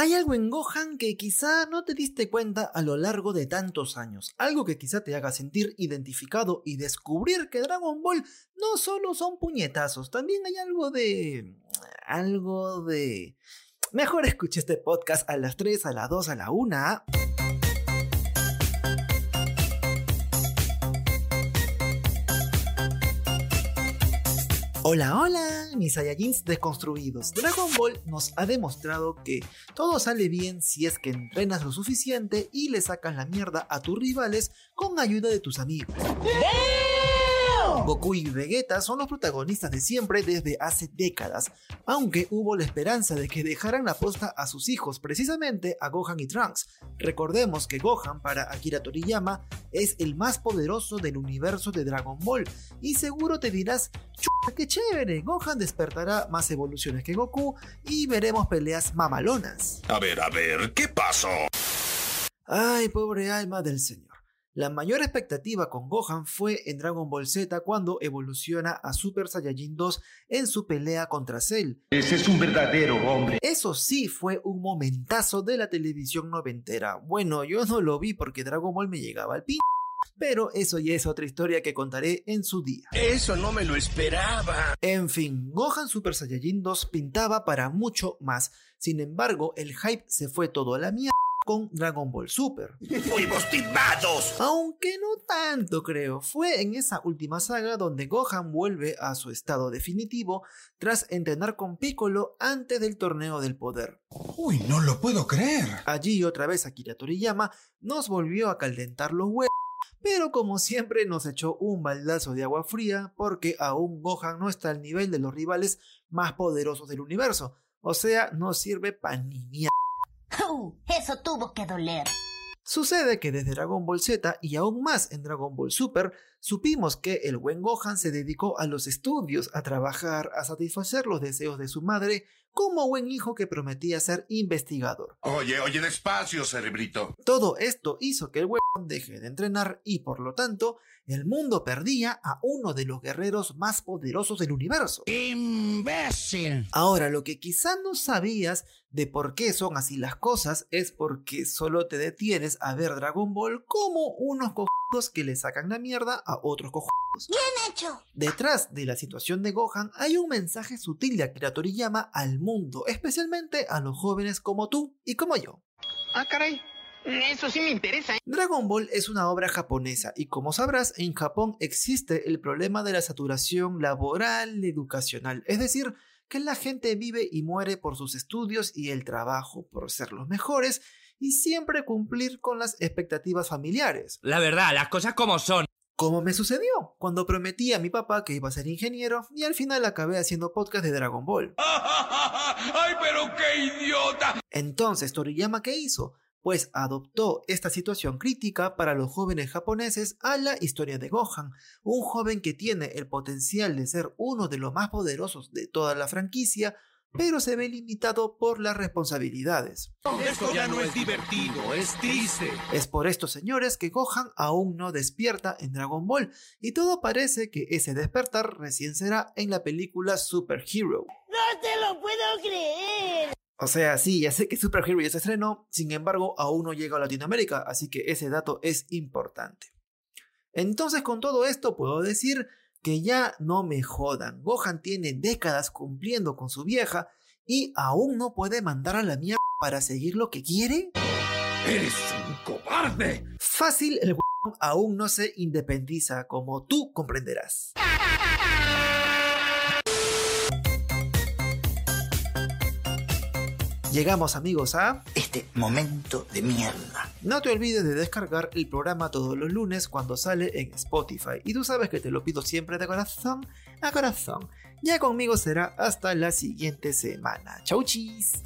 Hay algo en Gohan que quizá no te diste cuenta a lo largo de tantos años, algo que quizá te haga sentir identificado y descubrir que Dragon Ball no solo son puñetazos, también hay algo de... algo de... Mejor escuche este podcast a las 3, a las 2, a la 1. Hola, hola, mis Saiyajins desconstruidos. Dragon Ball nos ha demostrado que todo sale bien si es que entrenas lo suficiente y le sacas la mierda a tus rivales con ayuda de tus amigos. Goku y Vegeta son los protagonistas de siempre desde hace décadas, aunque hubo la esperanza de que dejaran la posta a sus hijos, precisamente a Gohan y Trunks. Recordemos que Gohan para Akira Toriyama es el más poderoso del universo de Dragon Ball, y seguro te dirás, ¡chuta, qué chévere! Gohan despertará más evoluciones que Goku y veremos peleas mamalonas. A ver, a ver, ¿qué pasó? Ay, pobre alma del señor. La mayor expectativa con Gohan fue en Dragon Ball Z cuando evoluciona a Super Saiyajin 2 en su pelea contra Cell. Ese es un verdadero hombre. Eso sí fue un momentazo de la televisión noventera. Bueno, yo no lo vi porque Dragon Ball me llegaba al pin. Pero eso ya es otra historia que contaré en su día. Eso no me lo esperaba. En fin, Gohan Super Saiyajin 2 pintaba para mucho más. Sin embargo, el hype se fue todo a la mierda con Dragon Ball Super. ¡Fuimos timados! Aunque no tanto creo, fue en esa última saga donde Gohan vuelve a su estado definitivo tras entrenar con Piccolo antes del torneo del poder. Uy, no lo puedo creer. Allí otra vez Akira Toriyama nos volvió a calentar los huevos. Pero como siempre nos echó un baldazo de agua fría porque aún Gohan no está al nivel de los rivales más poderosos del universo. O sea, no sirve para ni mierda. Uh, eso tuvo que doler. Sucede que desde Dragon Ball Z y aún más en Dragon Ball Super, supimos que el buen Gohan se dedicó a los estudios, a trabajar, a satisfacer los deseos de su madre, como buen hijo que prometía ser investigador. Oye, oye, despacio, cerebrito. Todo esto hizo que el huevón deje de entrenar y por lo tanto el mundo perdía a uno de los guerreros más poderosos del universo. ¡Imbécil! Ahora, lo que quizá no sabías de por qué son así las cosas es porque solo te detienes a ver Dragon Ball como unos cojones que le sacan la mierda a otros cojones. Bien hecho. Detrás de la situación de Gohan hay un mensaje sutil de Akira Toriyama al mundo, especialmente a los jóvenes como tú y como yo. Ah, caray. Eso sí me interesa. ¿eh? Dragon Ball es una obra japonesa y como sabrás, en Japón existe el problema de la saturación laboral educacional, es decir, que la gente vive y muere por sus estudios y el trabajo, por ser los mejores y siempre cumplir con las expectativas familiares. La verdad, las cosas como son. Como me sucedió cuando prometí a mi papá que iba a ser ingeniero y al final acabé haciendo podcast de Dragon Ball. ¡Ay, pero qué idiota! Entonces, Toriyama, ¿qué hizo? Pues adoptó esta situación crítica para los jóvenes japoneses a la historia de Gohan, un joven que tiene el potencial de ser uno de los más poderosos de toda la franquicia, pero se ve limitado por las responsabilidades. Esto ya no es divertido, es triste. Es por esto, señores, que Gohan aún no despierta en Dragon Ball, y todo parece que ese despertar recién será en la película Super Hero. No te lo puedo creer. O sea, sí, ya sé que Super Hero ya se estrenó, sin embargo, aún no llega a Latinoamérica, así que ese dato es importante. Entonces, con todo esto, puedo decir que ya no me jodan. Gohan tiene décadas cumpliendo con su vieja y aún no puede mandar a la mierda para seguir lo que quiere. ¡Eres un cobarde! Fácil, el aún no se independiza, como tú comprenderás. Llegamos amigos a... Este momento de mierda. No te olvides de descargar el programa todos los lunes cuando sale en Spotify. Y tú sabes que te lo pido siempre de corazón a corazón. Ya conmigo será hasta la siguiente semana. Chau chis.